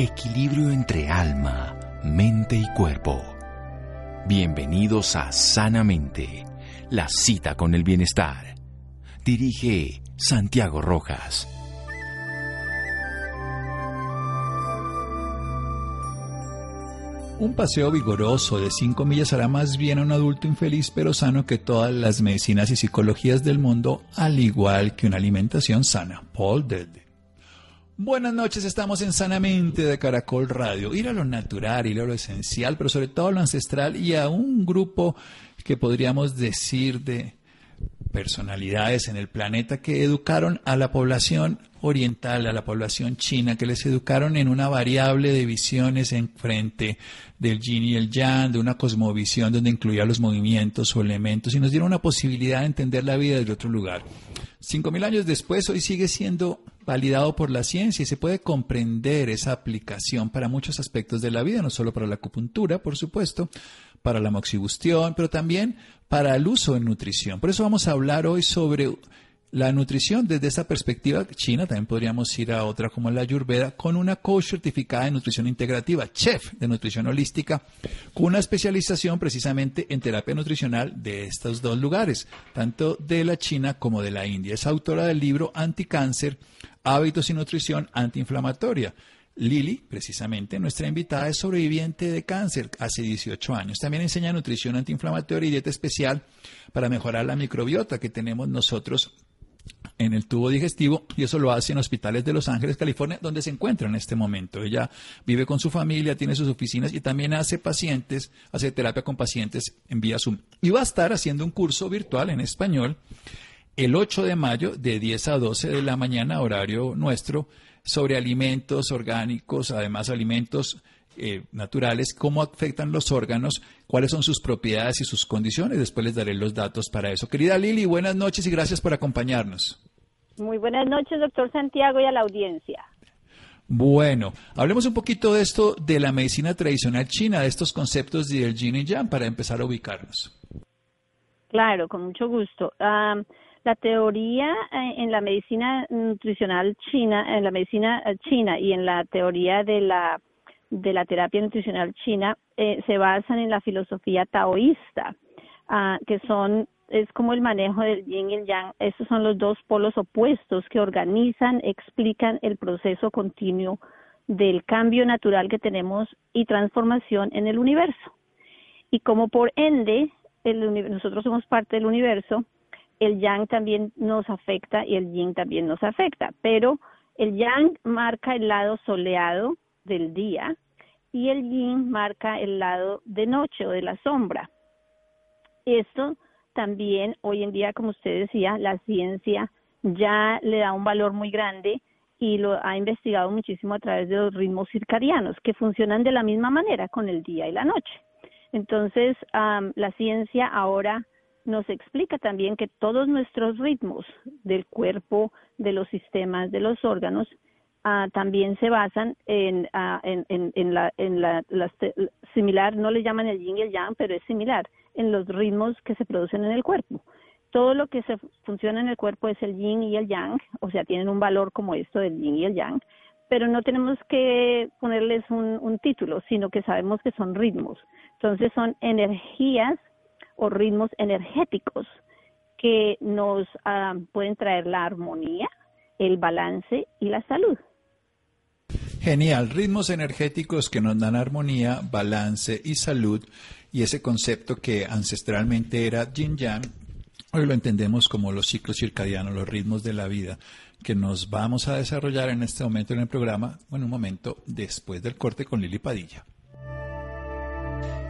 Equilibrio entre alma mente y cuerpo. Bienvenidos a Sanamente, la cita con el bienestar. Dirige Santiago Rojas. Un paseo vigoroso de 5 millas hará más bien a un adulto infeliz pero sano que todas las medicinas y psicologías del mundo, al igual que una alimentación sana. Paul Delde. Buenas noches, estamos en Sanamente de Caracol Radio. Ir a lo natural, ir a lo esencial, pero sobre todo a lo ancestral y a un grupo que podríamos decir de personalidades en el planeta que educaron a la población oriental, a la población china, que les educaron en una variable de visiones en frente del yin y el yang, de una cosmovisión donde incluía los movimientos o elementos y nos dieron una posibilidad de entender la vida desde otro lugar. Cinco mil años después, hoy sigue siendo validado por la ciencia y se puede comprender esa aplicación para muchos aspectos de la vida, no solo para la acupuntura, por supuesto, para la moxibustión, pero también para el uso en nutrición. Por eso vamos a hablar hoy sobre la nutrición desde esa perspectiva china, también podríamos ir a otra como la Ayurveda, con una coach certificada de nutrición integrativa, chef de nutrición holística, con una especialización precisamente en terapia nutricional de estos dos lugares, tanto de la China como de la India. Es autora del libro Anticáncer, Hábitos y Nutrición Antiinflamatoria. Lili, precisamente, nuestra invitada, es sobreviviente de cáncer hace 18 años. También enseña nutrición antiinflamatoria y dieta especial para mejorar la microbiota que tenemos nosotros en el tubo digestivo y eso lo hace en hospitales de Los Ángeles, California, donde se encuentra en este momento. Ella vive con su familia, tiene sus oficinas y también hace pacientes, hace terapia con pacientes en vía Zoom. Y va a estar haciendo un curso virtual en español el 8 de mayo de 10 a 12 de la mañana, horario nuestro, sobre alimentos orgánicos, además alimentos eh, naturales, cómo afectan los órganos, cuáles son sus propiedades y sus condiciones. Después les daré los datos para eso. Querida Lili, buenas noches y gracias por acompañarnos. Muy buenas noches, doctor Santiago, y a la audiencia. Bueno, hablemos un poquito de esto de la medicina tradicional china, de estos conceptos del yin y yang, para empezar a ubicarnos. Claro, con mucho gusto. La teoría eh, en la medicina nutricional china, en la medicina eh, china y en la teoría de la de la terapia nutricional china eh, se basan en la filosofía taoísta, ah, que son es como el manejo del yin y el yang. Estos son los dos polos opuestos que organizan, explican el proceso continuo del cambio natural que tenemos y transformación en el universo. Y como por ende el, nosotros somos parte del universo, el yang también nos afecta y el yin también nos afecta, pero el yang marca el lado soleado del día y el yin marca el lado de noche o de la sombra. Esto también hoy en día, como usted decía, la ciencia ya le da un valor muy grande y lo ha investigado muchísimo a través de los ritmos circadianos que funcionan de la misma manera con el día y la noche. Entonces, la ciencia ahora nos explica también que todos nuestros ritmos del cuerpo, de los sistemas, de los órganos, Ah, también se basan en, ah, en, en, la, en la, similar, no le llaman el yin y el yang, pero es similar en los ritmos que se producen en el cuerpo. Todo lo que se funciona en el cuerpo es el yin y el yang, o sea, tienen un valor como esto del yin y el yang, pero no tenemos que ponerles un, un título, sino que sabemos que son ritmos. Entonces son energías o ritmos energéticos que nos ah, pueden traer la armonía, el balance y la salud. Genial, ritmos energéticos que nos dan armonía, balance y salud, y ese concepto que ancestralmente era yin yang, hoy lo entendemos como los ciclos circadianos, los ritmos de la vida, que nos vamos a desarrollar en este momento en el programa, en un momento después del corte con Lili Padilla.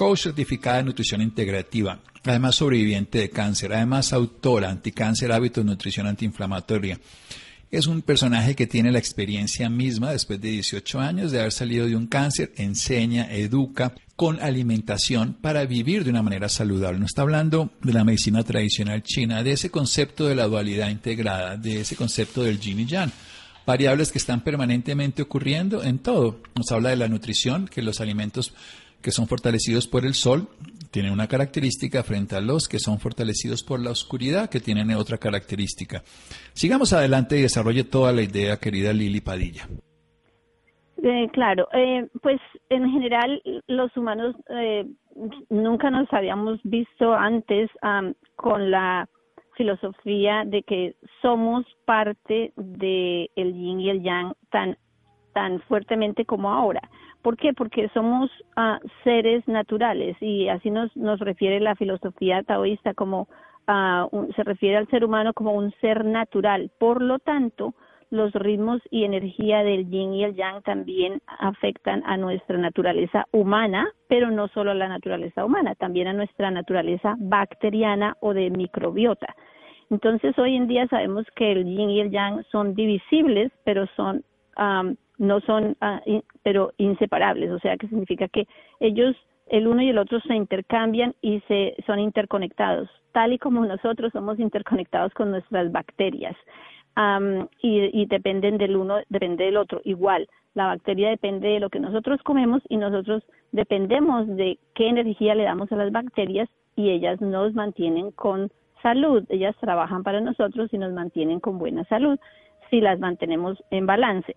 coach certificada de nutrición integrativa, además sobreviviente de cáncer, además autora, anticáncer, hábitos, nutrición antiinflamatoria. Es un personaje que tiene la experiencia misma después de 18 años de haber salido de un cáncer, enseña, educa con alimentación para vivir de una manera saludable. No está hablando de la medicina tradicional china, de ese concepto de la dualidad integrada, de ese concepto del yin y yang variables que están permanentemente ocurriendo en todo. Nos habla de la nutrición, que los alimentos que son fortalecidos por el sol tienen una característica frente a los que son fortalecidos por la oscuridad, que tienen otra característica. Sigamos adelante y desarrolle toda la idea, querida Lili Padilla. Eh, claro, eh, pues en general los humanos eh, nunca nos habíamos visto antes con la filosofía de que somos parte de el yin y el yang tan tan fuertemente como ahora. ¿Por qué? Porque somos uh, seres naturales y así nos, nos refiere la filosofía taoísta como uh, un, se refiere al ser humano como un ser natural. Por lo tanto, los ritmos y energía del yin y el yang también afectan a nuestra naturaleza humana, pero no solo a la naturaleza humana, también a nuestra naturaleza bacteriana o de microbiota. Entonces, hoy en día sabemos que el yin y el yang son divisibles, pero son um, no son in, pero inseparables, o sea, que significa que ellos el uno y el otro se intercambian y se son interconectados, tal y como nosotros somos interconectados con nuestras bacterias. Um, y, y dependen del uno, depende del otro. Igual, la bacteria depende de lo que nosotros comemos y nosotros dependemos de qué energía le damos a las bacterias y ellas nos mantienen con salud. Ellas trabajan para nosotros y nos mantienen con buena salud si las mantenemos en balance.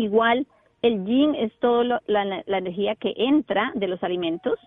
Igual, el yin es toda la, la energía que entra de los alimentos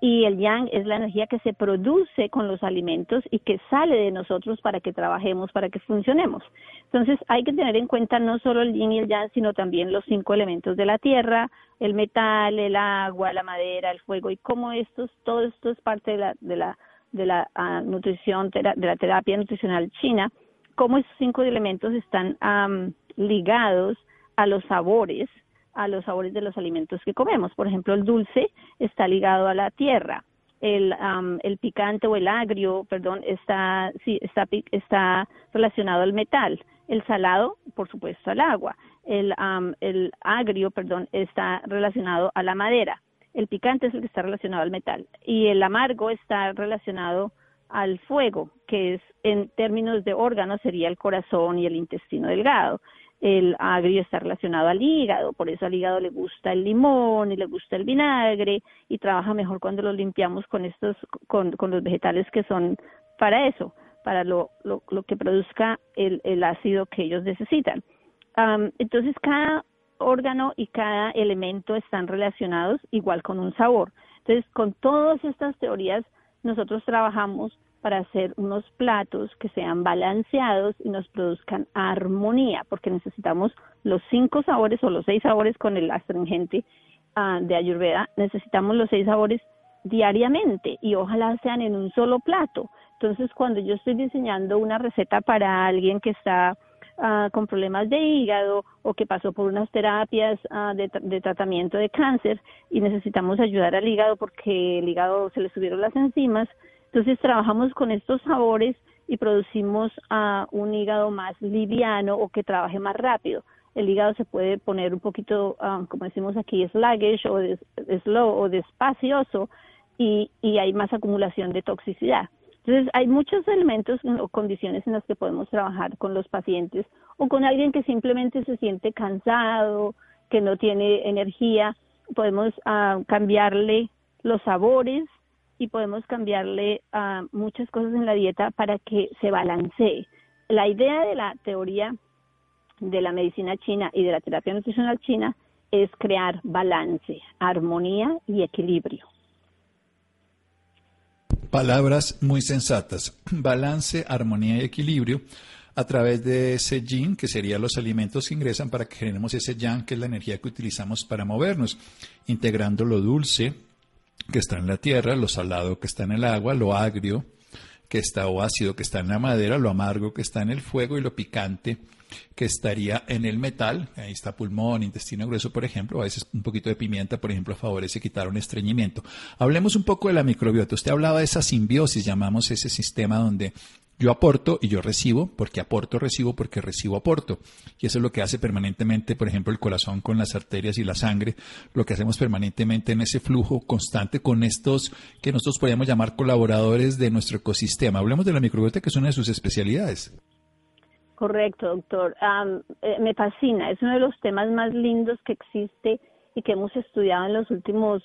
y el yang es la energía que se produce con los alimentos y que sale de nosotros para que trabajemos, para que funcionemos. Entonces hay que tener en cuenta no solo el yin y el yang, sino también los cinco elementos de la tierra, el metal, el agua, la madera, el fuego y cómo estos, todo esto es parte de la, de la de la uh, nutrición, de la terapia nutricional china, cómo esos cinco elementos están um, ligados a los sabores, a los sabores de los alimentos que comemos. Por ejemplo, el dulce está ligado a la tierra, el, um, el picante o el agrio, perdón, está, sí, está, está relacionado al metal, el salado, por supuesto, al agua, el, um, el agrio, perdón, está relacionado a la madera. El picante es el que está relacionado al metal. Y el amargo está relacionado al fuego, que es en términos de órganos sería el corazón y el intestino delgado. El agrio está relacionado al hígado, por eso al hígado le gusta el limón y le gusta el vinagre y trabaja mejor cuando lo limpiamos con estos, con, con los vegetales que son para eso, para lo, lo, lo que produzca el, el ácido que ellos necesitan. Um, entonces cada órgano y cada elemento están relacionados igual con un sabor. Entonces, con todas estas teorías, nosotros trabajamos para hacer unos platos que sean balanceados y nos produzcan armonía, porque necesitamos los cinco sabores o los seis sabores con el astringente uh, de Ayurveda, necesitamos los seis sabores diariamente y ojalá sean en un solo plato. Entonces, cuando yo estoy diseñando una receta para alguien que está Ah, con problemas de hígado o que pasó por unas terapias ah, de, de, tratamiento de cáncer y necesitamos ayudar al hígado porque el hígado se le subieron las enzimas. Entonces trabajamos con estos sabores y producimos uh, un hígado más liviano o que trabaje más rápido. El hígado se puede poner un poquito, como decimos aquí, sluggish o slow o despacioso y, y hay más acumulación de toxicidad. Entonces, hay muchos elementos o condiciones en las que podemos trabajar con los pacientes o con alguien que simplemente se siente cansado, que no tiene energía podemos ah, cambiarle los sabores y podemos cambiarle ah, muchas cosas en la dieta para que se balancee. La idea de la teoría de la medicina china y de la terapia nutricional china es crear balance, armonía y equilibrio. Palabras muy sensatas. Balance, armonía y equilibrio a través de ese yin, que serían los alimentos que ingresan para que generemos ese yang, que es la energía que utilizamos para movernos, integrando lo dulce que está en la tierra, lo salado que está en el agua, lo agrio que está o ácido que está en la madera, lo amargo que está en el fuego y lo picante que estaría en el metal, ahí está pulmón, intestino grueso, por ejemplo, a veces un poquito de pimienta, por ejemplo, favorece quitar un estreñimiento. Hablemos un poco de la microbiota. Usted hablaba de esa simbiosis, llamamos ese sistema donde yo aporto y yo recibo, porque aporto, recibo, porque recibo, aporto. Y eso es lo que hace permanentemente, por ejemplo, el corazón con las arterias y la sangre, lo que hacemos permanentemente en ese flujo constante con estos que nosotros podríamos llamar colaboradores de nuestro ecosistema. Hablemos de la microbiota, que es una de sus especialidades. Correcto, doctor. Eh, me fascina. Es uno de los temas más lindos que existe y que hemos estudiado en los últimos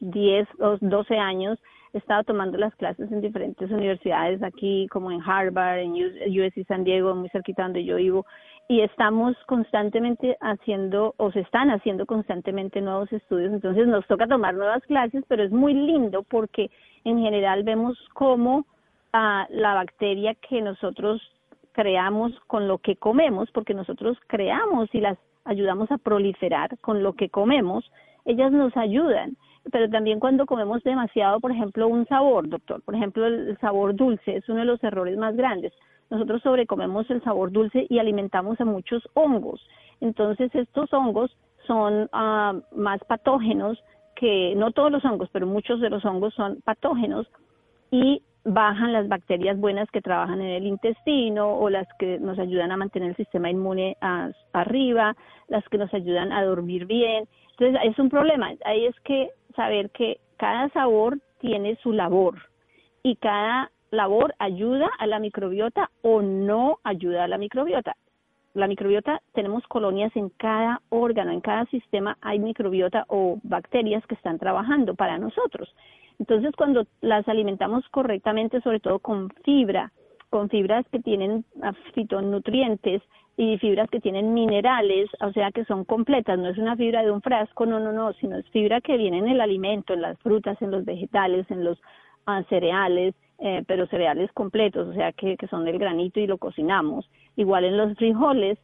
10 o 12 años. He estado tomando las clases en diferentes universidades aquí, como en Harvard, en USC San Diego, muy cerquita donde yo vivo, y estamos constantemente haciendo, o se están haciendo constantemente nuevos estudios. Entonces nos toca tomar nuevas clases, pero es muy lindo porque en general vemos cómo ah, la bacteria que nosotros creamos con lo que comemos, porque nosotros creamos y las ayudamos a proliferar con lo que comemos, ellas nos ayudan. Pero también cuando comemos demasiado, por ejemplo, un sabor, doctor, por ejemplo, el sabor dulce es uno de los errores más grandes. Nosotros sobrecomemos el sabor dulce y alimentamos a muchos hongos. Entonces, estos hongos son ah, más patógenos que, no todos los hongos, pero muchos de los hongos son patógenos y bajan las bacterias buenas que trabajan en el intestino o las que nos ayudan a mantener el sistema inmune arriba, las que nos ayudan a dormir bien. Entonces, es un problema. Ahí es que saber que cada sabor tiene su labor y cada labor ayuda a la microbiota o no ayuda a la microbiota. La microbiota, tenemos colonias en cada órgano, en cada sistema hay microbiota o bacterias que están trabajando para nosotros. Entonces, cuando las alimentamos correctamente, sobre todo con fibra, con fibras que tienen fitonutrientes y fibras que tienen minerales, o sea que son completas, no es una fibra de un frasco, no, no, no, sino es fibra que viene en el alimento, en las frutas, en los vegetales, en los ah, cereales, eh, pero cereales completos, o sea que, que son del granito y lo cocinamos. Igual en los frijoles,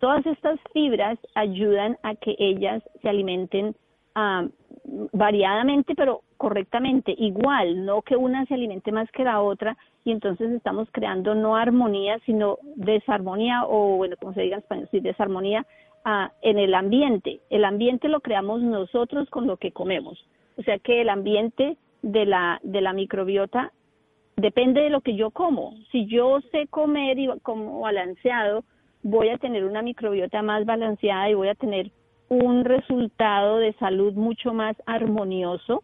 todas estas fibras ayudan a que ellas se alimenten ah, variadamente, pero correctamente, igual, no que una se alimente más que la otra y entonces estamos creando no armonía, sino desarmonía o, bueno, como se diga en español, sí, desarmonía ah, en el ambiente. El ambiente lo creamos nosotros con lo que comemos. O sea que el ambiente de la, de la microbiota depende de lo que yo como. Si yo sé comer y como balanceado, voy a tener una microbiota más balanceada y voy a tener un resultado de salud mucho más armonioso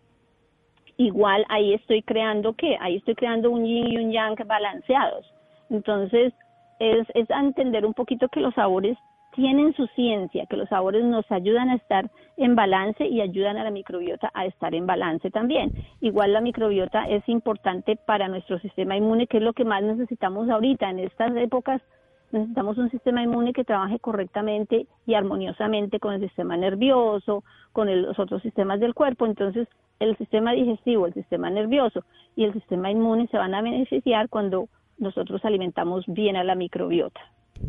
igual ahí estoy creando qué, ahí estoy creando un yin y un yang balanceados. Entonces, es, es entender un poquito que los sabores tienen su ciencia, que los sabores nos ayudan a estar en balance y ayudan a la microbiota a estar en balance también. Igual la microbiota es importante para nuestro sistema inmune, que es lo que más necesitamos ahorita en estas épocas necesitamos un sistema inmune que trabaje correctamente y armoniosamente con el sistema nervioso, con los otros sistemas del cuerpo. Entonces, el sistema digestivo, el sistema nervioso y el sistema inmune se van a beneficiar cuando nosotros alimentamos bien a la microbiota.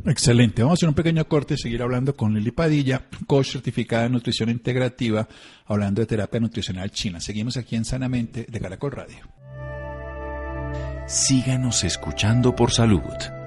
Excelente. Vamos a hacer un pequeño corte y seguir hablando con Lili Padilla, coach certificada en nutrición integrativa, hablando de terapia nutricional china. Seguimos aquí en Sanamente de Caracol Radio. Síganos escuchando por salud.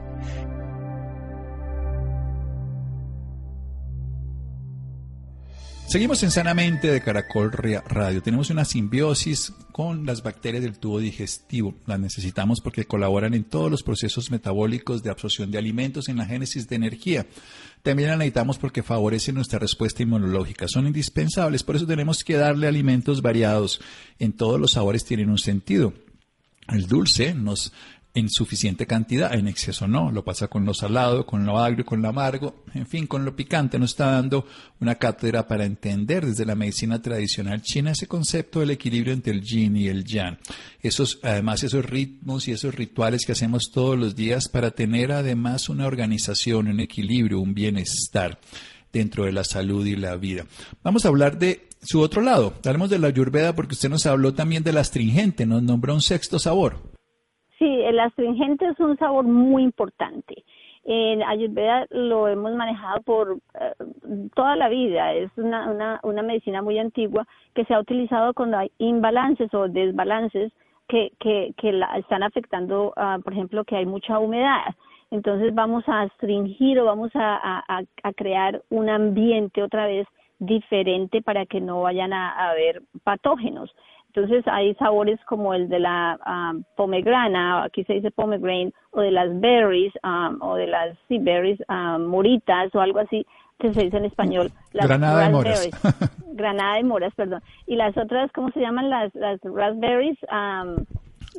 Seguimos en Sanamente de Caracol Radio. Tenemos una simbiosis con las bacterias del tubo digestivo. Las necesitamos porque colaboran en todos los procesos metabólicos de absorción de alimentos en la génesis de energía. También las necesitamos porque favorecen nuestra respuesta inmunológica. Son indispensables, por eso tenemos que darle alimentos variados. En todos los sabores tienen un sentido. El dulce nos en suficiente cantidad, en exceso no. Lo pasa con lo salado, con lo agrio, con lo amargo, en fin, con lo picante. Nos está dando una cátedra para entender desde la medicina tradicional china ese concepto del equilibrio entre el yin y el yang. Esos, además, esos ritmos y esos rituales que hacemos todos los días para tener además una organización, un equilibrio, un bienestar dentro de la salud y la vida. Vamos a hablar de su otro lado. Hablemos de la ayurveda porque usted nos habló también de la astringente, nos nombró un sexto sabor. Sí, el astringente es un sabor muy importante. En Ayurveda lo hemos manejado por eh, toda la vida. Es una, una, una medicina muy antigua que se ha utilizado cuando hay imbalances o desbalances que, que, que la, están afectando, uh, por ejemplo, que hay mucha humedad. Entonces vamos a astringir o vamos a, a, crear un ambiente otra vez diferente para que no vayan a haber patógenos. Entonces hay sabores como el de la um, pomegrana, aquí se dice pomegranate, o de las berries, um, o de las sea berries, um, moritas, o algo así, que se dice en español. Las granada de moras. granada de moras, perdón. Y las otras, ¿cómo se llaman? Las, las raspberries,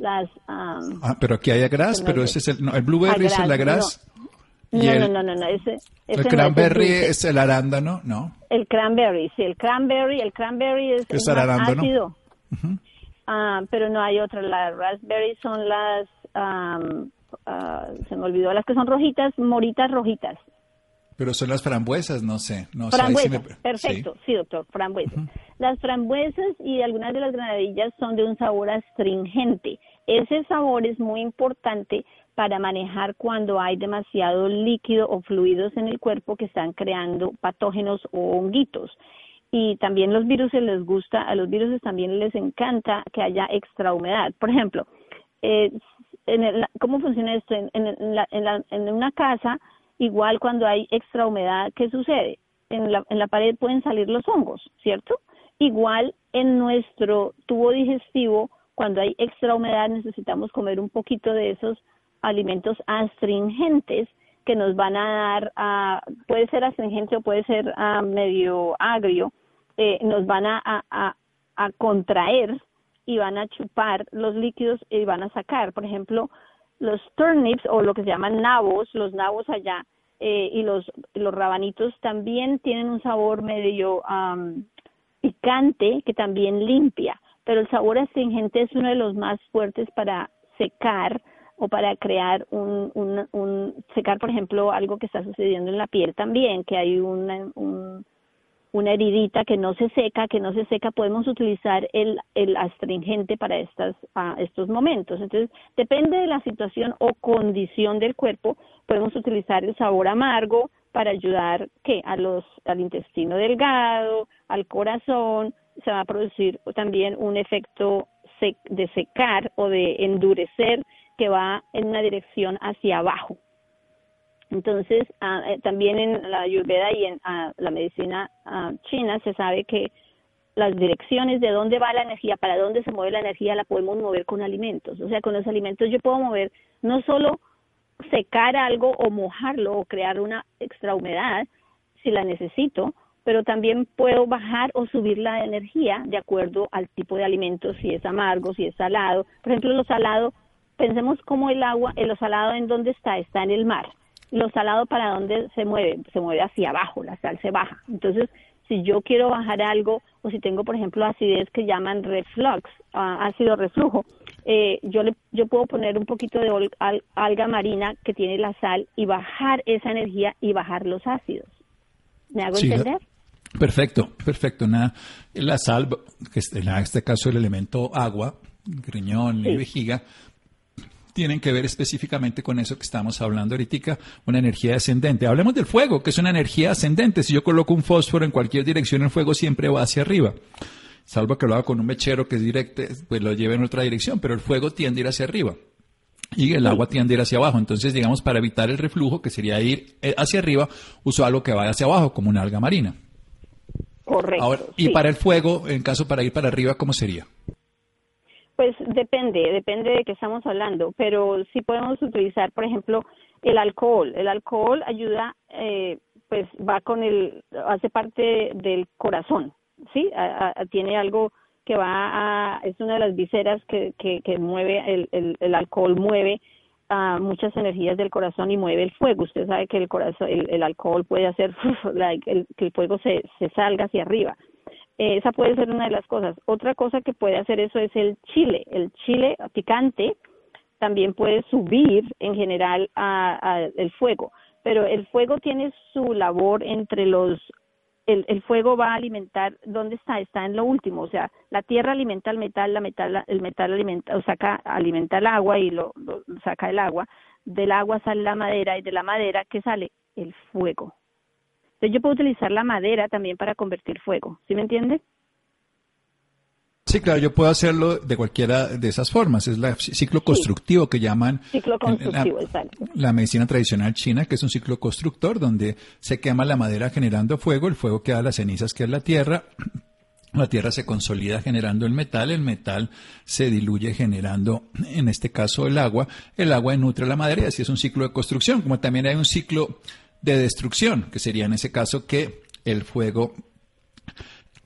las... ah, pero aquí hay gras, pero ese es el... No, el blueberry es el gras. No. No, no, no, no, ese, ese el cranberry es, el arándano, ¿no? El cranberry, sí, el cranberry, el cranberry es, es arándano. ácido. Ah, pero no hay otra. Las raspberries son las, uh, se me olvidó, las que son rojitas, moritas rojitas. Pero son las frambuesas, no sé. No, frambuesas, perfecto, sí. doctor, frambuesas. Las frambuesas y algunas de las granadillas son de un sabor astringente. Ese sabor es muy importante para manejar cuando hay demasiado líquido o fluidos en el cuerpo que están creando patógenos o honguitos y también los virus les gusta, a los virus también les encanta que haya extra humedad. Por ejemplo, eh, en ¿cómo funciona esto? En, en, la, en, una casa, igual cuando hay extra humedad, ¿qué sucede? En la, en la pared pueden salir los hongos, ¿cierto? Igual en nuestro tubo digestivo, cuando hay extra humedad, necesitamos comer un poquito de esos alimentos astringentes que nos van a dar, uh, puede ser astringente o puede ser uh, medio agrio, eh, nos van a, a, a, contraer y van a chupar los líquidos y van a sacar. Por ejemplo, los turnips o lo que se llaman nabos, los nabos allá eh, y los, los rabanitos también tienen un sabor medio picante que también limpia, pero el sabor astringente es uno de los más fuertes para secar o para crear un, un, un secar, por ejemplo, algo que está sucediendo en la piel también, que hay un, una heridita que no se seca, que no se seca, podemos utilizar el, el astringente para estas, estos momentos. Entonces, depende de la situación o condición del cuerpo, podemos utilizar el sabor amargo para ayudar ¿qué? a los, al intestino delgado, al corazón, se va a producir también un efecto de secar o de endurecer que va en una dirección hacia abajo. Entonces, eh, también en la ayurveda y en ah, la medicina ah, china se sabe que las direcciones de dónde va la energía, para dónde se mueve la energía, la podemos mover con alimentos. O sea, con los alimentos yo puedo mover no solo secar algo o mojarlo o crear una extra humedad si la necesito, pero también puedo bajar o subir la energía de acuerdo al tipo de alimento, si es amargo, si es salado. Por ejemplo, lo salado, pensemos como el agua, lo salado en dónde está, está en el mar lo salado para dónde se mueve, se mueve hacia abajo, la sal se baja. Entonces, si yo quiero bajar algo o si tengo, por ejemplo, acidez que llaman reflux, ah, ácido reflujo, eh, yo le, yo puedo poner un poquito de alga marina que tiene la sal y bajar esa energía y bajar los ácidos. ¿Me hago entender? Perfecto, perfecto. Nada, la sal, que en este caso el elemento agua, riñón y vejiga, tienen que ver específicamente con eso que estamos hablando ahorita, una energía ascendente. Hablemos del fuego, que es una energía ascendente. Si yo coloco un fósforo en cualquier dirección, el fuego siempre va hacia arriba. Salvo que lo haga con un mechero que es directo, pues lo lleve en otra dirección, pero el fuego tiende a ir hacia arriba y el agua tiende a ir hacia abajo. Entonces, digamos, para evitar el reflujo, que sería ir eh, hacia arriba, uso algo que vaya hacia abajo, como una alga marina. Correcto. Ahora, y sí. para el fuego, en caso para ir para arriba, ¿cómo sería? Pues depende, depende de qué estamos hablando, pero sí podemos utilizar, por ejemplo, el alcohol. El alcohol ayuda, eh, pues va con el, hace parte del corazón, ¿sí? Tiene algo que va a, es una de las viseras que, que, que mueve, el, el, el alcohol mueve a muchas energías del corazón y mueve el fuego. Usted sabe que el corazón, el, el alcohol puede hacer el- que el fuego se, se salga hacia arriba. Eh, esa puede ser una de las cosas. Otra cosa que puede hacer eso es el chile. El chile picante también puede subir en general a, el fuego, pero el fuego tiene su labor entre los el, el fuego va a alimentar dónde está está en lo último o sea la tierra alimenta al metal la metal el metal alimenta o saca alimenta el agua y lo, lo saca el agua del agua sale la madera y de la madera qué sale el fuego entonces yo puedo utilizar la madera también para convertir fuego ¿sí me entiende? Sí, claro, yo puedo hacerlo de cualquiera de esas formas. Es el ciclo constructivo que llaman ciclo constructivo la, exacto la medicina tradicional china, que es un ciclo constructor donde se quema la madera generando fuego, el fuego queda las cenizas, que es la tierra. La tierra se consolida generando el metal, el metal se diluye generando, en este caso, el agua, el agua nutre la madera y así es un ciclo de construcción, como también hay un ciclo de destrucción, que sería en ese caso que el fuego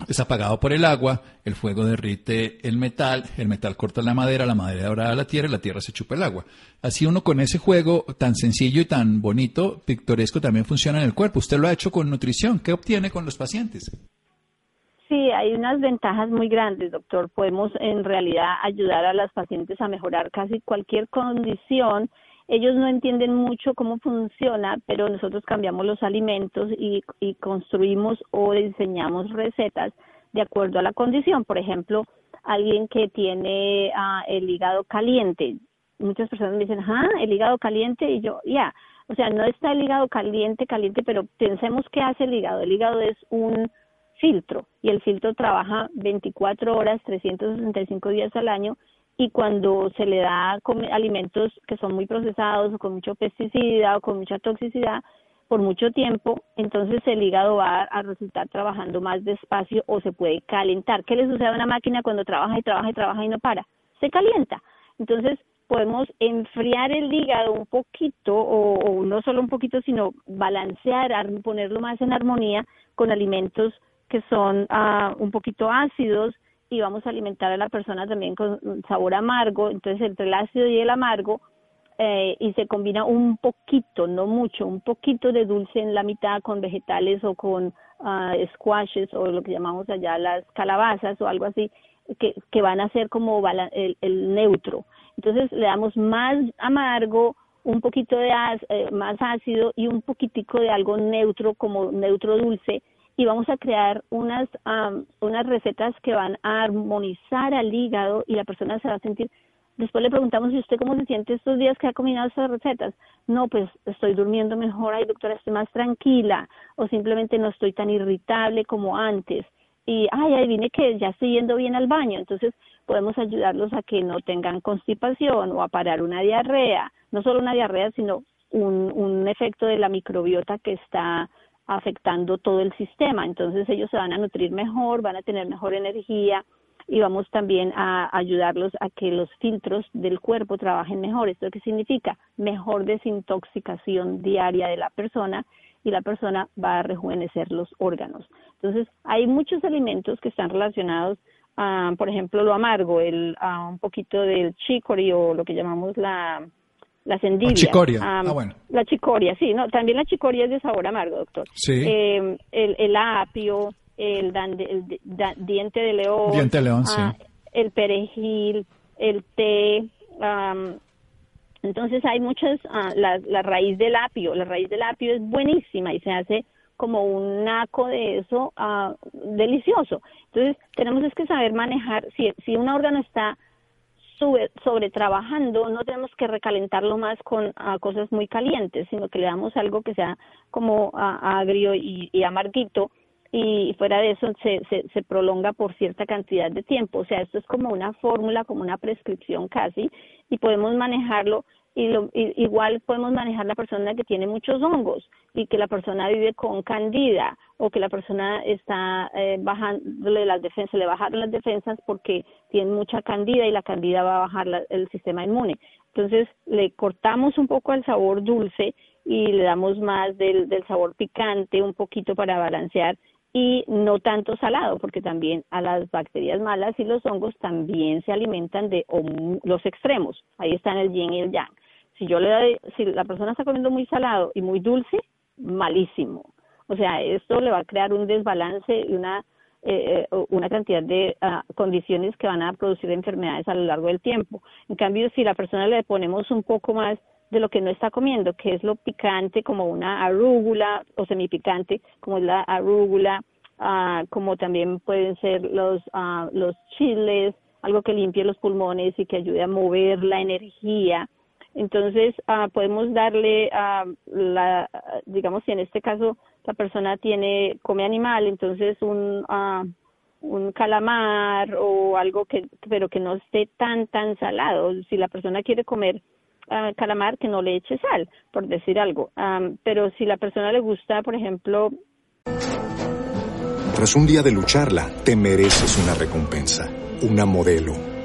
es apagado por el agua, el fuego derrite el metal, el metal corta la madera, la madera dorada la tierra y la tierra se chupa el agua. Así uno con ese juego tan sencillo y tan bonito, pictoresco, también funciona en el cuerpo. Usted lo ha hecho con nutrición. ¿Qué obtiene con los pacientes? Sí, hay unas ventajas muy grandes, doctor. Podemos en realidad ayudar a las pacientes a mejorar casi cualquier condición. Ellos no entienden mucho cómo funciona, pero nosotros cambiamos los alimentos y, y construimos o diseñamos recetas de acuerdo a la condición. Por ejemplo, alguien que tiene ah, el hígado caliente. Muchas personas me dicen, ah, el hígado caliente, y yo, ya. O sea, no está el hígado caliente, caliente, pero pensemos qué hace el hígado. El hígado es un filtro y el filtro trabaja 24 horas, 365 días al año y cuando se le da alimentos que son muy procesados o con mucho pesticida o con mucha toxicidad por mucho tiempo, entonces el hígado va a resultar trabajando más despacio o se puede calentar. ¿Qué le sucede a una máquina cuando trabaja y trabaja y trabaja y no para? Se calienta. Entonces podemos enfriar el hígado un poquito o, o no solo un poquito, sino balancear, ar- ponerlo más en armonía con alimentos que son ah, un poquito ácidos y vamos a alimentar a la persona también con sabor amargo, entonces entre el ácido y el amargo eh, y se combina un poquito, no mucho, un poquito de dulce en la mitad con vegetales o con ah, squashes o lo que llamamos allá las calabazas o algo así que, que van a ser como el, el neutro. Entonces le damos más amargo, un poquito de eh, más ácido y un poquitico de algo neutro como neutro dulce y vamos a crear unas am, unas recetas que van a armonizar al hígado y la persona se va a sentir Después le preguntamos, ¿y usted cómo se siente estos días que ha combinado estas recetas? No, pues estoy durmiendo mejor, ay doctora, estoy más tranquila, o simplemente no estoy tan irritable como antes. Y, ay, adivine que ya estoy yendo bien al baño. Entonces, podemos ayudarlos a que no tengan constipación o a parar una diarrea. No solo una diarrea, sino un, un efecto de la microbiota que está afectando todo el sistema. Entonces, ellos se van a nutrir mejor, van a tener mejor energía, y vamos también a ayudarlos a que los filtros del cuerpo trabajen mejor. ¿Esto qué significa? Mejor desintoxicación diaria de la persona y la persona va a rejuvenecer los órganos. Entonces, hay muchos alimentos que están relacionados, ah, por ejemplo, lo amargo, el ah, un poquito del chicory o lo que llamamos la las endivia. chicoria. Ah, Ah, bueno. La chicoria, sí, no, también la chicoria es de sabor amargo, doctor. Sí. Eh, el, el apio, el, dan- el de- da- diente de león, Diente de león, ah, sí. el perejil, el té, am, entonces hay muchas, ah, la, la raíz del apio, la raíz del apio es buenísima y se hace como un naco de eso ah, delicioso. Entonces tenemos es que saber manejar, si, si un órgano está sube, sobre trabajando, no tenemos que recalentarlo más con cosas muy calientes, sino que le damos algo que sea como agrio y, y amarguito y fuera de eso se, se, se prolonga por cierta cantidad de tiempo. O sea, esto es como una fórmula, como una prescripción casi, y podemos manejarlo. Y lo, y- igual podemos manejar la persona que tiene muchos hongos y que la persona vive con candida o que la persona está eh, bajándole las defensas, le bajaron las defensas porque tiene mucha candida y la candida va a bajar el sistema inmune. Entonces le cortamos un poco el sabor dulce y le damos más del, del sabor picante, un poquito para balancear y no tanto salado, porque también a las bacterias malas y los hongos también se alimentan de los extremos. Ahí están el yin y el yang. Si yo le si la persona está comiendo muy salado y muy dulce, malísimo. O sea, esto le va a crear un desbalance y una eh, eh, una cantidad de ah, condiciones que van a producir enfermedades a lo largo del tiempo. En cambio, si la persona le ponemos un poco más de lo que no está comiendo, que es lo picante como una arúgula o semipicante, como es la arúgula, ah, como también pueden ser los, ah, los chiles, algo que limpie los pulmones y que ayude a mover la energía. Entonces, podemos darle, la, digamos, si en este caso la persona tiene come animal, entonces un uh, un calamar o algo que pero que no esté tan tan salado. Si la persona quiere comer uh, calamar que no le eche sal, por decir algo. Pero si la persona le gusta, por ejemplo, tras un día de lucharla, te mereces una recompensa, una modelo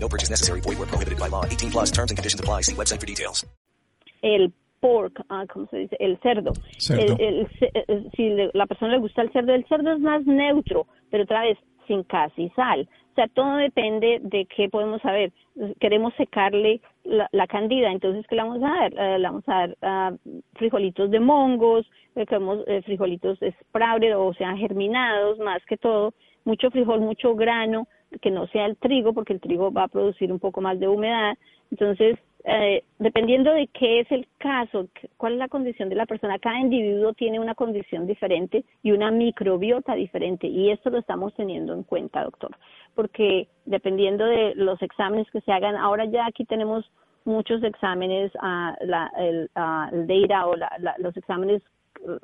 No purchase necessary. Void where prohibited by law. 18 plus terms and conditions apply. See website for details. El pork, ah, ¿cómo se dice? El cerdo. Cerdo. El, el, el, si le, la persona le gusta el cerdo, el cerdo es más neutro, pero otra vez sin casi sal. O sea, todo depende de qué podemos saber. Queremos secarle la, la candida, entonces, ¿qué le vamos a dar? Uh, le vamos a dar uh, frijolitos de mongos, eh, queremos eh, frijolitos sprouted, o sea, germinados, más que todo, mucho frijol, mucho grano, que no sea el trigo, porque el trigo va a producir un poco más de humedad. Entonces, eh, dependiendo de qué es el caso, cuál es la condición de la persona, cada individuo tiene una condición diferente y una microbiota diferente y esto lo estamos teniendo en cuenta, doctor, porque dependiendo de los exámenes que se hagan, ahora ya aquí tenemos muchos exámenes, uh, la, el, uh, el, o la, la, los exámenes,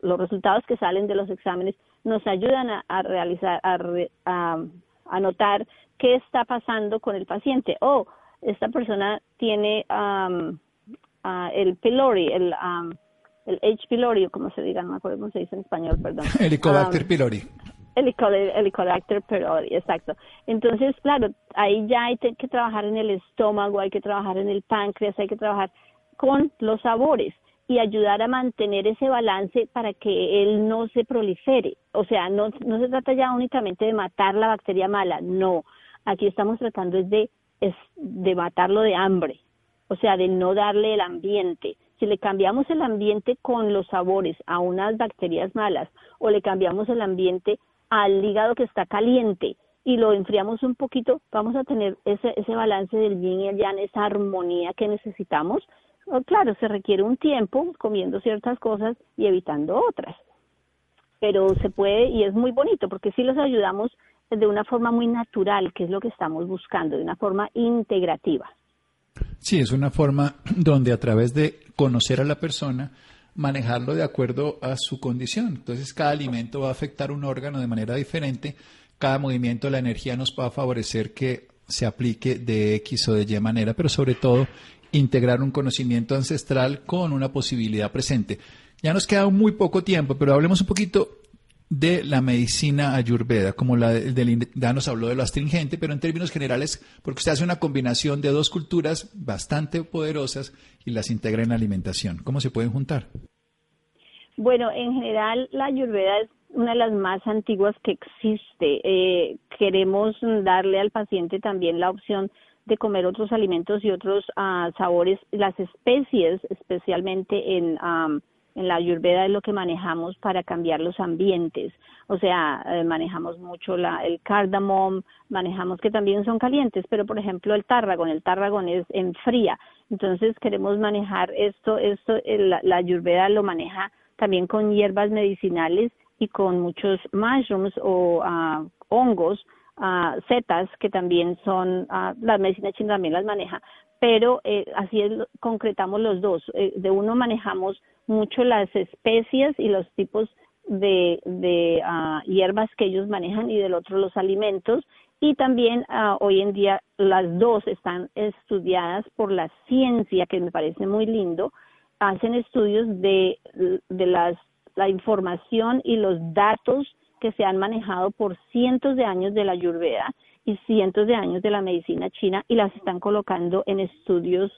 los resultados que salen de los exámenes nos ayudan a, a realizar, a, re, a a notar qué está pasando con el paciente. O oh, esta persona tiene um, uh, el pylori, el, um, el H. pylori, como se diga, no me acuerdo cómo se dice en español, perdón. Helicobacter um, pylori. Helicobacter pylori, exacto. Entonces, claro, ahí ya hay que trabajar en el estómago, hay que trabajar en el páncreas, hay que trabajar con los sabores y ayudar a mantener ese balance para que él no se prolifere. O sea, no, no se trata ya únicamente de matar la bacteria mala, no. Aquí estamos tratando es de, es de matarlo de hambre, o sea, de no darle el ambiente. Si le cambiamos el ambiente con los sabores a unas bacterias malas o le cambiamos el ambiente al hígado que está caliente y lo enfriamos un poquito, vamos a tener ese, ese balance del yin y el yang, esa armonía que necesitamos claro, se requiere un tiempo comiendo ciertas cosas y evitando otras, pero se puede y es muy bonito porque si los ayudamos de una forma muy natural, que es lo que estamos buscando, de una forma integrativa. Sí, es una forma donde a través de conocer a la persona, manejarlo de acuerdo a su condición. Entonces, cada alimento va a afectar un órgano de manera diferente, cada movimiento de la energía nos va a favorecer que se aplique de X o de Y manera, pero sobre todo integrar un conocimiento ancestral con una posibilidad presente. Ya nos queda muy poco tiempo, pero hablemos un poquito de la medicina ayurveda, como la del ya nos habló de lo astringente, pero en términos generales, porque usted hace una combinación de dos culturas bastante poderosas y las integra en la alimentación. ¿Cómo se pueden juntar? Bueno, en general la ayurveda es una de las más antiguas que existe. Eh, queremos darle al paciente también la opción de comer otros alimentos y otros ah, sabores, las especies, especialmente en, en la ayurveda, es lo que manejamos para cambiar los ambientes. O sea, eh, manejamos mucho la, el cardamom, manejamos que también son calientes, pero por ejemplo el tarragon, el tarragon es en fría. Entonces queremos manejar esto, esto, la, la lo maneja también con hierbas medicinales y con muchos mushrooms o ah, hongos uh, que también son, uh, la medicina china también las maneja, pero eh, así es, concretamos los dos. Eh, de uno manejamos mucho las especies y los tipos de, de uh, hierbas que ellos manejan y del otro los alimentos. Y también uh, hoy en día las dos están estudiadas por la ciencia, que me parece muy lindo. Hacen estudios de, de las, la información y los datos que se han manejado por cientos de años de la Ayurveda y cientos de años de la medicina china y las están colocando en estudios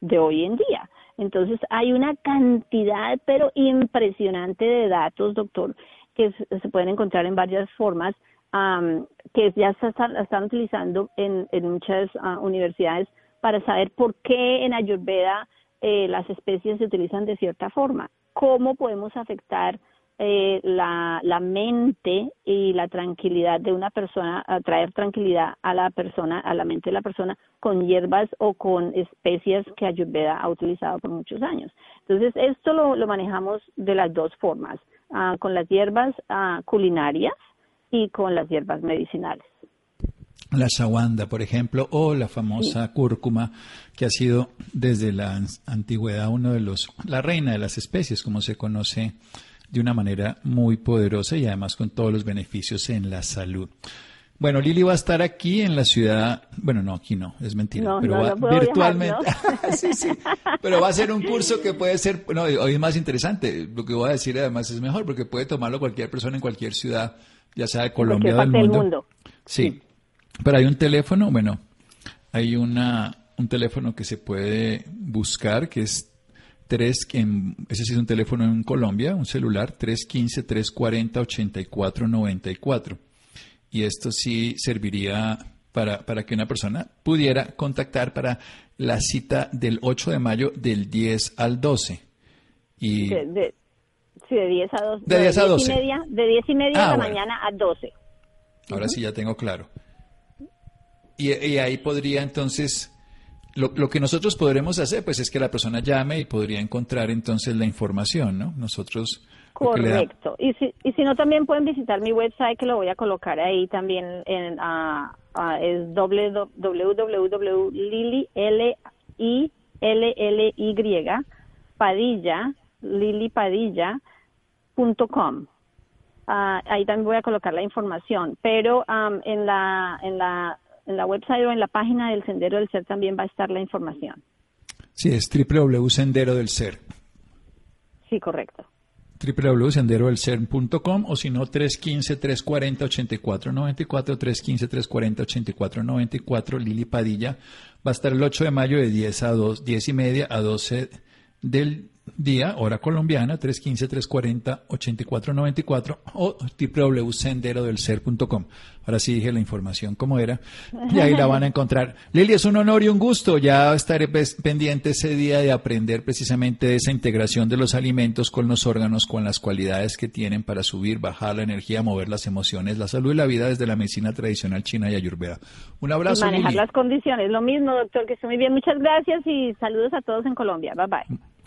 de hoy en día. Entonces hay una cantidad pero impresionante de datos, doctor, que se pueden encontrar en varias formas que ya se están, utilizando en, muchas ah, universidades para saber por qué en Ayurveda eh, las especies se utilizan de cierta forma, cómo podemos afectar eh, la, la mente y la tranquilidad de una persona, traer tranquilidad a la persona, a la mente de la persona con hierbas o con especias que Ayurveda ha utilizado por muchos años. Entonces, esto lo, lo manejamos de las dos formas, ah, con las hierbas ah, culinarias y con las hierbas medicinales la shawanda, por ejemplo, o la famosa cúrcuma, que ha sido desde la antigüedad uno de los, la reina de las especies, como se conoce de una manera muy poderosa y además con todos los beneficios en la salud. Bueno, Lili va a estar aquí en la ciudad, bueno, no, aquí no, es mentira, pero va virtualmente. sí, sí, pero va a ser un curso que puede ser, no, hoy es más interesante, lo que voy a decir además es mejor porque puede tomarlo cualquier persona en cualquier ciudad, ya sea de Colombia o del mundo. mundo. Sí. Pero hay un teléfono, bueno, hay una un teléfono que se puede buscar que es tres, ese sí es un teléfono en Colombia, un celular, 315-340-8494. Y esto sí serviría para, para que una persona pudiera contactar para la cita del 8 de mayo del 10 al 12. Y de, sí, de 10 a 12. De 10 a 12. Y media, de 10 y media de la mañana a 12. Ahora sí ya tengo claro. Y, y ahí podría entonces lo, lo, que nosotros podremos hacer, pues es que la persona llame y podría encontrar entonces la información, ¿no? Nosotros. Correcto. Y, si, y si no, también pueden visitar mi website, que lo voy a colocar ahí también. En, uh, uh, es www.lili, L I L L Y Padilla, lilipadilla.com. Uh, ahí también voy a colocar la información, pero um, en la en la en la website o en la página del Sendero del Ser también va a estar la información. Sí, es www.sendero del Ser. Sí, correcto www.senderodelser.com o si no 315-340-8494, 315-340-8494, Lili Padilla. Va a estar el 8 de mayo de 10 a 2, 10 y media a 12 del día, hora colombiana, 315-340-8494 o www.senderodelser.com. Ahora sí dije la información como era y ahí la van a encontrar. Lili, es un honor y un gusto. Ya estaré pendiente ese día de aprender precisamente de esa integración de los alimentos con los órganos, con las cualidades que tienen para subir, bajar la energía, mover las emociones, la salud y la vida desde la medicina tradicional china y ayurveda. Un abrazo. Y manejar las condiciones. Lo mismo, doctor, que esté muy bien. Muchas gracias y saludos a todos en Colombia. Bye bye.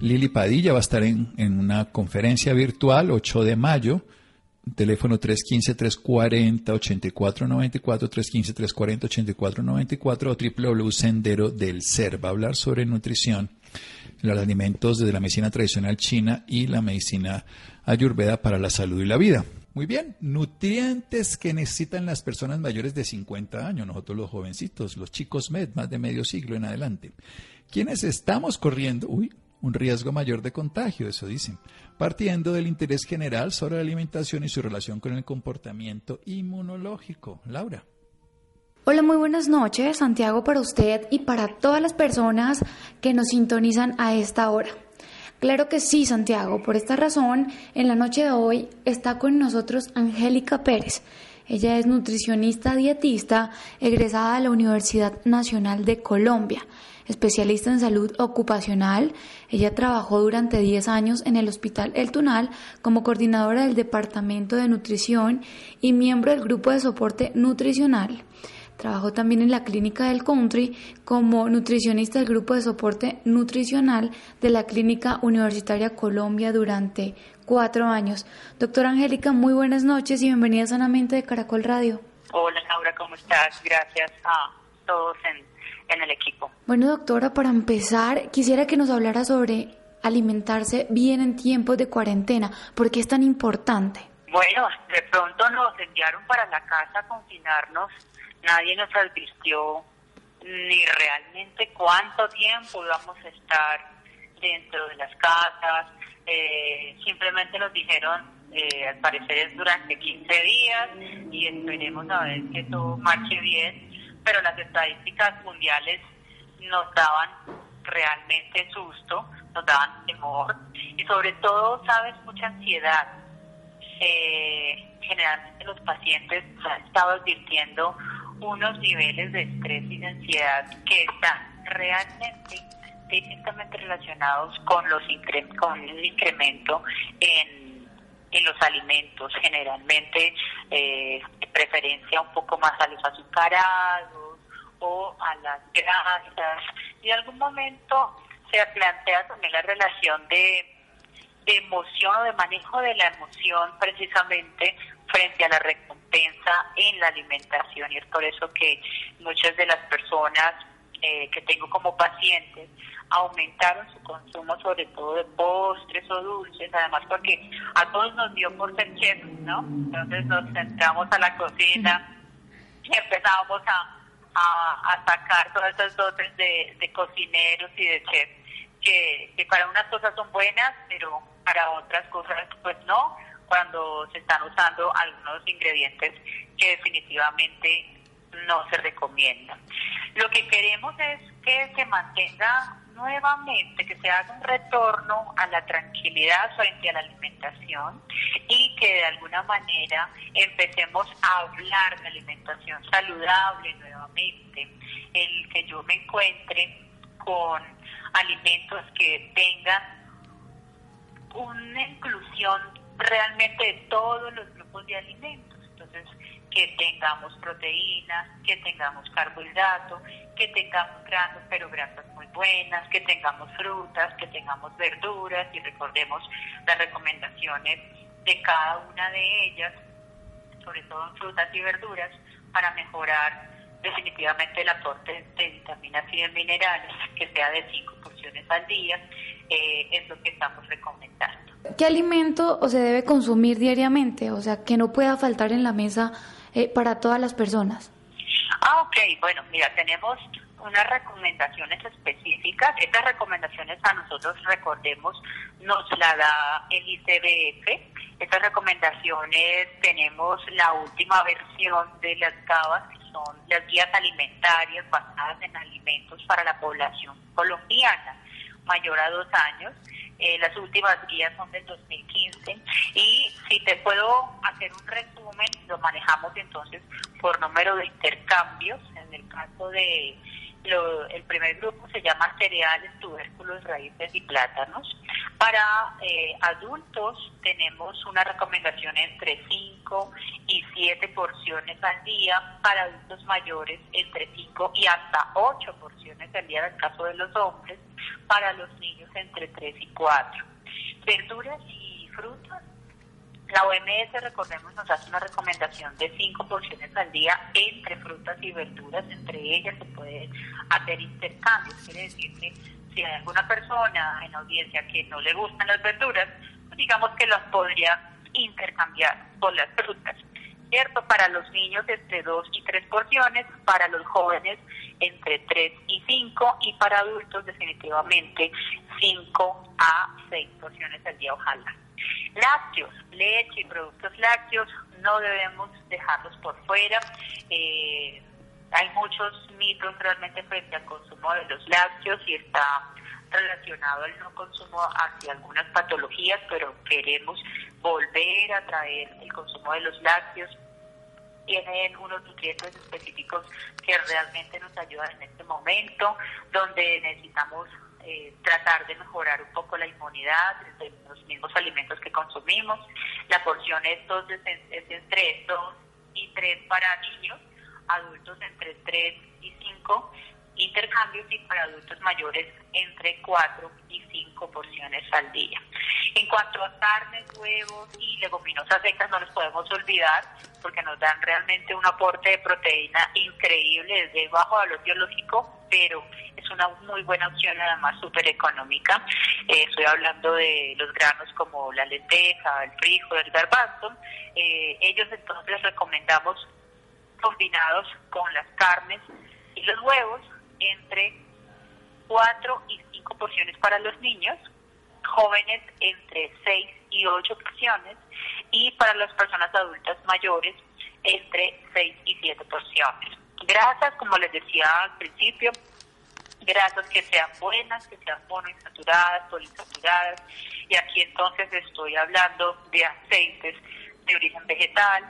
Lili Padilla va a estar en, una conferencia virtual 8 de mayo, teléfono 315-340-8494, 315-340-8494 o www Sendero del Ser. Va a hablar sobre nutrición, los alimentos desde la medicina tradicional china y la medicina ayurveda para la salud y la vida. Muy bien, nutrientes que necesitan las personas mayores de 50 años, nosotros los jovencitos, los chicos med, más de medio siglo en adelante. Quienes estamos corriendo, uy, un riesgo mayor de contagio, eso dicen, partiendo del interés general sobre la alimentación y su relación con el comportamiento inmunológico. Laura. Hola, muy buenas noches, Santiago, para usted y para todas las personas que nos sintonizan a esta hora. Claro que sí, Santiago. Por esta razón, en la noche de hoy está con nosotros Angélica Pérez. Ella es nutricionista dietista egresada de la Universidad Nacional de Colombia especialista en salud ocupacional. Ella trabajó durante 10 años en el Hospital El Tunal como coordinadora del Departamento de Nutrición y miembro del Grupo de Soporte Nutricional. Trabajó también en la Clínica del Country como nutricionista del Grupo de Soporte Nutricional de la Clínica Universitaria Colombia durante cuatro años. Doctora Angélica, muy buenas noches y bienvenida sanamente de Caracol Radio. Hola Laura, ¿cómo estás? Gracias a todos en en el equipo. Bueno, doctora, para empezar, quisiera que nos hablara sobre alimentarse bien en tiempos de cuarentena. ¿Por qué es tan importante? Bueno, de pronto nos enviaron para la casa a confinarnos. Nadie nos advirtió ni realmente cuánto tiempo íbamos a estar dentro de las casas. Eh, simplemente nos dijeron, eh, al parecer es durante 15 días y esperemos a ver que todo marche bien pero las estadísticas mundiales nos daban realmente susto, nos daban temor y sobre todo, sabes, mucha ansiedad. Eh, generalmente los pacientes han estado advirtiendo unos niveles de estrés y de ansiedad que están realmente directamente relacionados con los con el incremento en, en los alimentos, generalmente eh, preferencia un poco más a los azucarados, o a las grasas. Y en algún momento se plantea también la relación de, de emoción o de manejo de la emoción precisamente frente a la recompensa en la alimentación. Y es por eso que muchas de las personas eh, que tengo como pacientes aumentaron su consumo sobre todo de postres o dulces, además porque a todos nos dio por ser chefs, ¿no? Entonces nos sentamos a la cocina y empezábamos a a, sacar todas esas dotes de, cocineros y de chefs, que, para unas cosas son buenas, pero para otras cosas pues no, cuando se están usando algunos ingredientes que definitivamente no se recomiendan. Lo que queremos es que se mantenga nuevamente, que se haga un retorno a la tranquilidad frente a la alimentación y que de alguna manera empecemos a hablar de alimentación saludable nuevamente, el que yo me encuentre con alimentos que tengan una inclusión realmente de todos los grupos de alimentos. Entonces, que tengamos proteínas, que tengamos carbohidratos, que tengamos grasas, pero grasas muy buenas, que tengamos frutas, que tengamos verduras y recordemos las recomendaciones de cada una de ellas, sobre todo en frutas y verduras, para mejorar definitivamente el aporte de vitaminas y de minerales, que sea de 5 porciones al día, eh, es lo que estamos recomendando. ¿Qué alimento se debe consumir diariamente? O sea, que no pueda faltar en la mesa eh, para todas las personas. Ah, ok. Bueno, mira, tenemos unas recomendaciones específicas. Estas recomendaciones a nosotros, recordemos, nos la da el ICBF. Estas recomendaciones tenemos la última versión de las GABAS, que son las guías alimentarias basadas en alimentos para la población colombiana mayor a dos años. Eh, las últimas guías son del 2015 y si te puedo hacer un resumen, lo manejamos entonces por número de intercambios. En el caso de el primer grupo se llama cereales, tubérculos, raíces y plátanos. Para eh, adultos tenemos una recomendación entre 5 y 7 porciones al día. Para adultos mayores entre 5 y hasta 8 porciones al día en el caso de los hombres. Para los niños entre 3 y 4. Verduras y frutas la OMS, recordemos, nos hace una recomendación de cinco porciones al día entre frutas y verduras. Entre ellas se puede hacer intercambios. Quiere decir que si hay alguna persona en audiencia que no le gustan las verduras, pues digamos que las podría intercambiar con las frutas. ¿Cierto? Para los niños entre 2 y 3 porciones, para los jóvenes entre 3 y 5 y para adultos definitivamente 5 a 6 porciones al día, ojalá. Lácteos, leche y productos lácteos no debemos dejarlos por fuera. Eh, hay muchos mitos realmente frente al consumo de los lácteos y está relacionado al no consumo hacia algunas patologías, pero queremos volver a traer el consumo de los lácteos. Tienen unos nutrientes específicos que realmente nos ayudan en este momento, donde necesitamos eh, tratar de mejorar un poco la inmunidad de los mismos alimentos que consumimos. La porción entonces es, entre 2 y 3 para niños, adultos entre 3 y 5 intercambios y para adultos mayores entre 4 y 5 porciones al día. En cuanto a carnes, huevos y leguminosas secas, no los podemos olvidar porque nos dan realmente un aporte de proteína increíble desde bajo valor biológico, pero es una muy buena opción, además súper económica. Eh, estoy hablando de los granos como la lenteja, el frijol, el garbanzo. Eh, ellos entonces recomendamos combinados con las carnes y los huevos entre 4 y 5 porciones para los niños, jóvenes entre 6 y 8 porciones y para las personas adultas mayores entre 6 y 7 porciones. Grasas, como les decía al principio, grasas que sean buenas, que sean monoinsaturadas, poliinsaturadas, y aquí entonces estoy hablando de aceites de origen vegetal,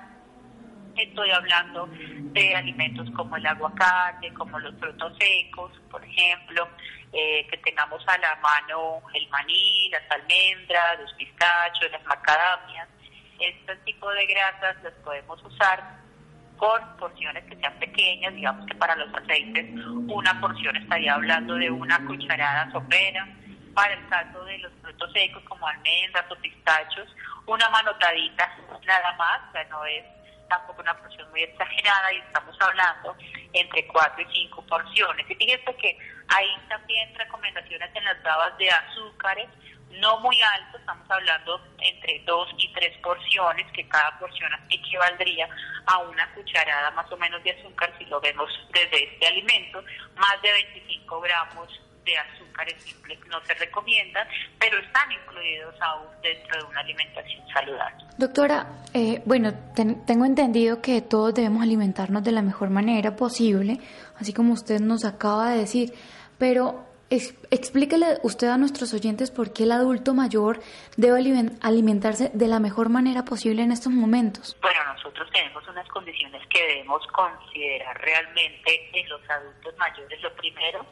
estoy hablando de alimentos como el aguacate, como los frutos secos, por ejemplo, eh, que tengamos a la mano el maní, las almendras, los pistachos, las macadamias. Este tipo de grasas las podemos usar con porciones que sean pequeñas, digamos que para los aceites una porción estaría hablando de una cucharada sopera, para el caso de los frutos secos como almendras o pistachos, una manotadita nada más, o sea, no es tampoco una porción muy exagerada y estamos hablando entre 4 y 5 porciones. Y fíjense que hay también recomendaciones en las babas de azúcares, no muy altos, estamos hablando entre 2 y 3 porciones, que cada porción equivaldría a una cucharada más o menos de azúcar si lo vemos desde este alimento, más de 25 gramos de azúcares simples no se recomiendan, pero están incluidos aún dentro de una alimentación saludable. Doctora, eh, bueno, tengo entendido que todos debemos alimentarnos de la mejor manera posible, así como usted nos acaba de decir, pero explíquele usted a nuestros oyentes por qué el adulto mayor debe alimentarse de la mejor manera posible en estos momentos. Bueno, nosotros tenemos unas condiciones que debemos considerar realmente en los adultos mayores. Lo primero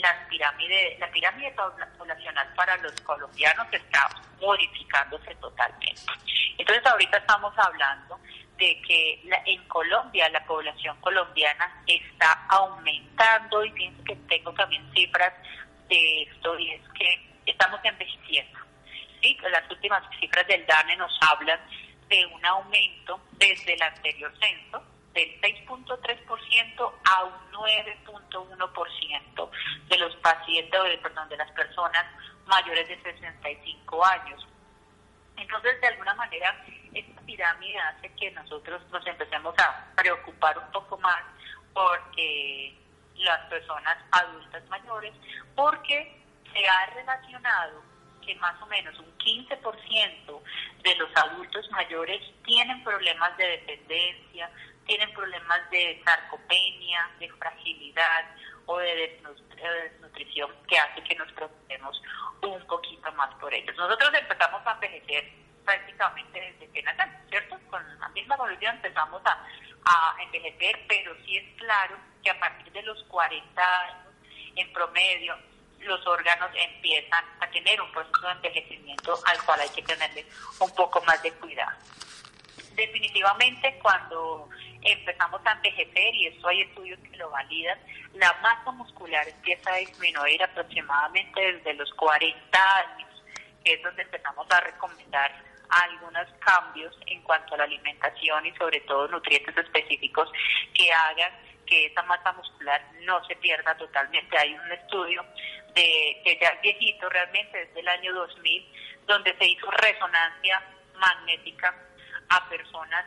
la pirámide, la pirámide poblacional para los colombianos está modificándose totalmente. Entonces ahorita estamos hablando de que en Colombia la población colombiana está aumentando y pienso que tengo también cifras de esto y es que estamos envejeciendo. ¿sí? Las últimas cifras del DANE nos hablan de un aumento desde el anterior censo del 6.3% a un 9.1% de los pacientes, perdón, de las personas mayores de 65 años. Entonces, de alguna manera, esta pirámide hace que nosotros nos empecemos a preocupar un poco más porque las personas adultas mayores, porque se ha relacionado que más o menos un 15% de los adultos mayores tienen problemas de dependencia, tienen problemas de sarcopenia, de fragilidad o de desnutrición que hace que nos preocupemos un poquito más por ellos. Nosotros empezamos a envejecer prácticamente desde que nacemos, ¿cierto? Con la misma evolución empezamos a, a envejecer, pero sí es claro que a partir de los 40 años, en promedio, los órganos empiezan a tener un proceso de envejecimiento al cual hay que tenerle un poco más de cuidado. Definitivamente cuando empezamos a envejecer, y eso hay estudios que lo validan, la masa muscular empieza a disminuir aproximadamente desde los 40 años, que es donde empezamos a recomendar algunos cambios en cuanto a la alimentación y sobre todo nutrientes específicos que hagan que esa masa muscular no se pierda totalmente. Hay un estudio de que ya es viejito realmente, desde el año 2000, donde se hizo resonancia magnética a personas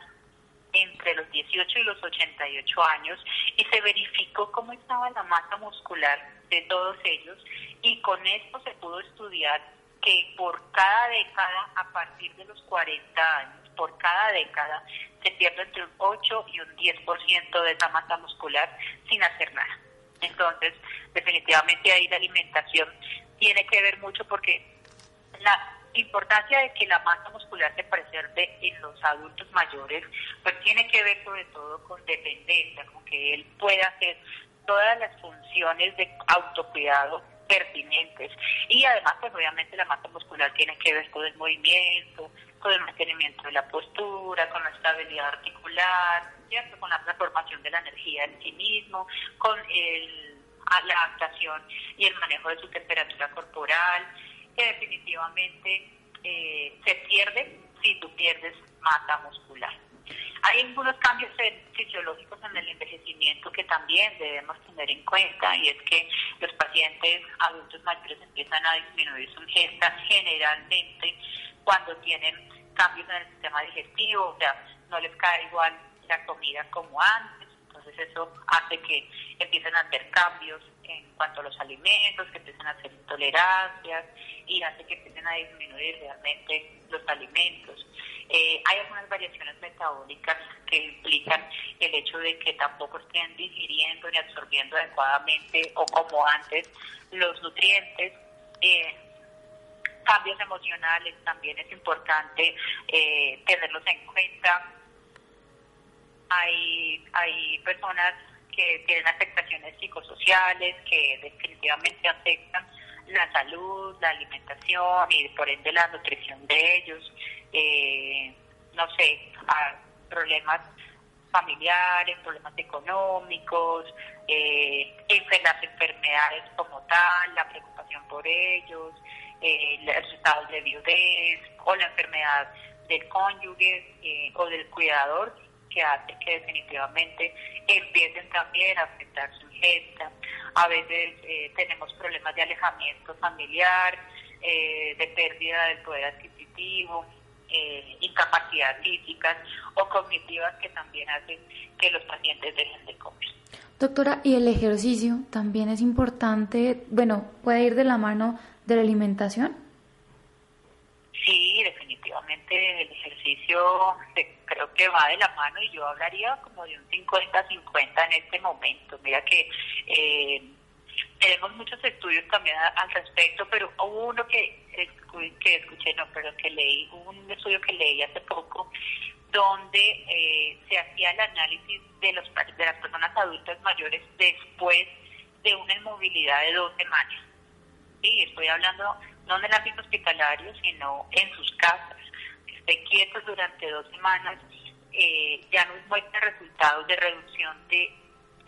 entre los 18 y los 88 años y se verificó cómo estaba la masa muscular de todos ellos y con esto se pudo estudiar que por cada década, a partir de los 40 años, por cada década, se pierde entre un 8 y un 10% de esa masa muscular sin hacer nada. Entonces, definitivamente ahí la alimentación tiene que ver mucho porque la importancia de que la masa muscular se preserve en los adultos mayores, pues tiene que ver sobre todo con dependencia, con que él pueda hacer todas las funciones de autocuidado pertinentes. Y además, pues obviamente la masa muscular tiene que ver con el movimiento, con el mantenimiento de la postura, con la estabilidad articular, ¿cierto? con la transformación de la energía en sí mismo, con el, la adaptación y el manejo de su temperatura corporal, definitivamente eh, se pierde si tú pierdes masa muscular. Hay algunos cambios fisiológicos en el envejecimiento que también debemos tener en cuenta y es que los pacientes adultos mayores empiezan a disminuir su ingesta generalmente cuando tienen cambios en el sistema digestivo, o sea, no les cae igual la comida como antes, entonces eso hace que empiecen a hacer cambios en cuanto a los alimentos, que empiecen a hacer intolerancias y hace que empiecen a disminuir realmente los alimentos. Eh, hay algunas variaciones metabólicas que implican el hecho de que tampoco estén digiriendo ni absorbiendo adecuadamente o como antes los nutrientes. Eh, cambios emocionales también es importante eh, tenerlos en cuenta. Hay, hay personas que tienen afectaciones psicosociales que definitivamente afectan la salud, la alimentación y por ende la nutrición de ellos, eh, no sé, problemas familiares, problemas económicos, eh, las enfermedades como tal, la preocupación por ellos, eh, los estados de viudez o la enfermedad del cónyuge eh, o del cuidador que hace que definitivamente empiecen también a afectar su ingesta. A veces eh, tenemos problemas de alejamiento familiar, eh, de pérdida del poder adquisitivo, eh, incapacidad físicas o cognitivas que también hacen que los pacientes dejen de comer. Doctora, ¿y el ejercicio también es importante? Bueno, ¿puede ir de la mano de la alimentación? Sí, definitivamente el ejercicio creo que va de la mano y yo hablaría como de un 50-50 en este momento. Mira que eh, tenemos muchos estudios también al respecto, pero hubo uno que, que escuché, no, pero que leí, un estudio que leí hace poco donde eh, se hacía el análisis de, los, de las personas adultas mayores después de una inmovilidad de dos semanas. Sí, estoy hablando no en el ámbito hospitalario, sino en sus casas. Esté quietos durante dos semanas, eh, ya nos muestra resultados de reducción de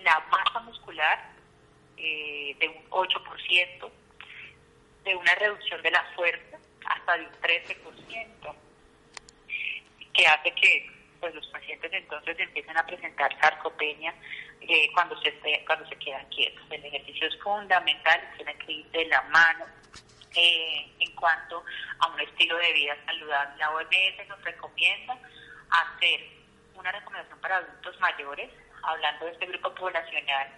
la masa muscular eh, de un 8%, de una reducción de la fuerza hasta de un 13%, que hace que pues los pacientes entonces empiecen a presentar sarcopenia eh, cuando se cuando se quedan quietos. El ejercicio es fundamental, tiene que ir de la mano eh, en cuanto a un estilo de vida saludable. La OMS nos recomienda hacer una recomendación para adultos mayores, hablando de este grupo poblacional,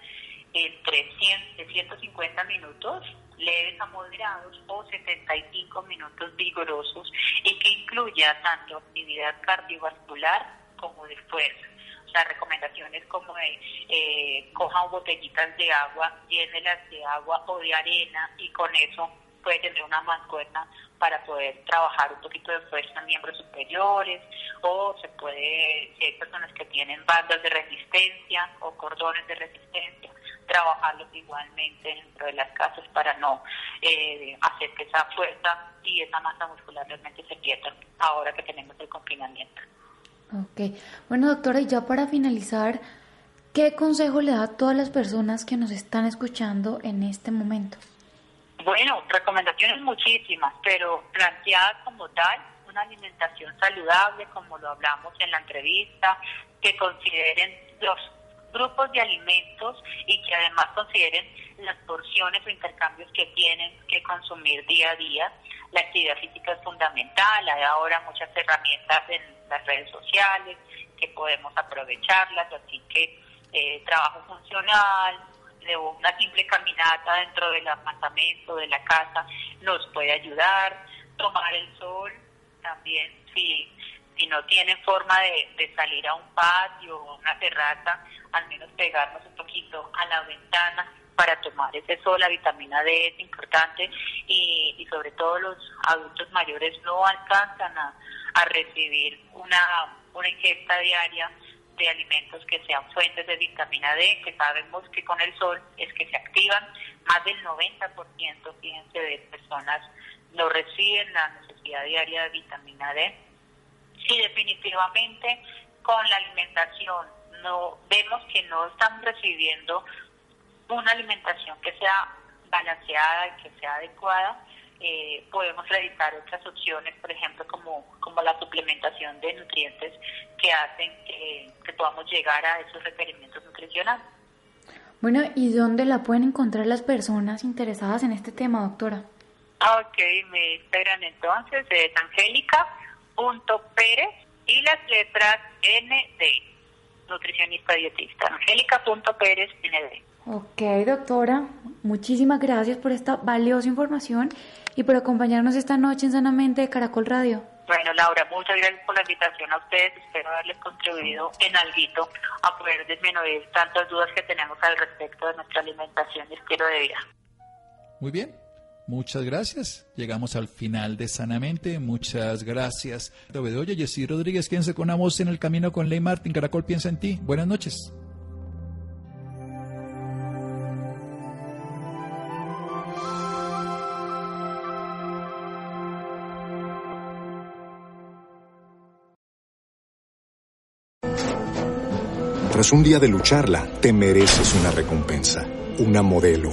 entre 100, de 150 minutos leves a moderados o 75 minutos vigorosos y que incluya tanto actividad cardiovascular como de fuerza. O sea, recomendaciones como de eh, cojan botellitas de agua, llénelas de agua o de arena y con eso puede tener una mancuerna para poder trabajar un poquito de fuerza en miembros superiores o se puede, si hay personas que tienen bandas de resistencia o cordones de resistencia, trabajarlos igualmente dentro de las casas para no eh, hacer que esa fuerza y esa masa muscular realmente se pierdan ahora que tenemos el confinamiento. Ok, bueno doctora, y ya para finalizar, ¿qué consejo le da a todas las personas que nos están escuchando en este momento? Bueno, recomendaciones muchísimas, pero planteadas como tal, una alimentación saludable, como lo hablamos en la entrevista, que consideren los grupos de alimentos y que además consideren las porciones o intercambios que tienen que consumir día a día. La actividad física es fundamental, hay ahora muchas herramientas en las redes sociales que podemos aprovecharlas, así que eh, trabajo funcional, una simple caminata dentro del apartamento, de la casa, nos puede ayudar, tomar el sol también, si, si no tienen forma de, de salir a un patio o una terraza, al menos pegarnos un poquito a la ventana para tomar ese sol, la vitamina D es importante y, sobre todo los adultos mayores no alcanzan a, a recibir una, una ingesta diaria de alimentos que sean fuentes de vitamina D, que sabemos que con el sol es que se activan. Más del 90%, fíjense, de personas no reciben la necesidad diaria de vitamina D. Y definitivamente con la alimentación no vemos que no están recibiendo una alimentación que sea balanceada y que sea adecuada, eh, podemos realizar otras opciones, por ejemplo, como, como la suplementación de nutrientes que hacen que, que podamos llegar a esos requerimientos nutricionales. Bueno, ¿y dónde la pueden encontrar las personas interesadas en este tema, doctora? Ok, me esperan entonces, es angélica.pérez y las letras ND, nutricionista dietista, angélica.pérez ND. Ok, doctora, muchísimas gracias por esta valiosa información y por acompañarnos esta noche en Sanamente de Caracol Radio. Bueno, Laura, muchas gracias por la invitación a ustedes. Espero haberles contribuido en algo a poder desmenuzar tantas dudas que tenemos al respecto de nuestra alimentación y estilo de vida. Muy bien, muchas gracias. Llegamos al final de Sanamente. Muchas gracias. Oye, Jessy Rodríguez, quédense con una voz en el camino con Ley Martín. Caracol piensa en ti. Buenas noches. Tras un día de lucharla, te mereces una recompensa, una modelo,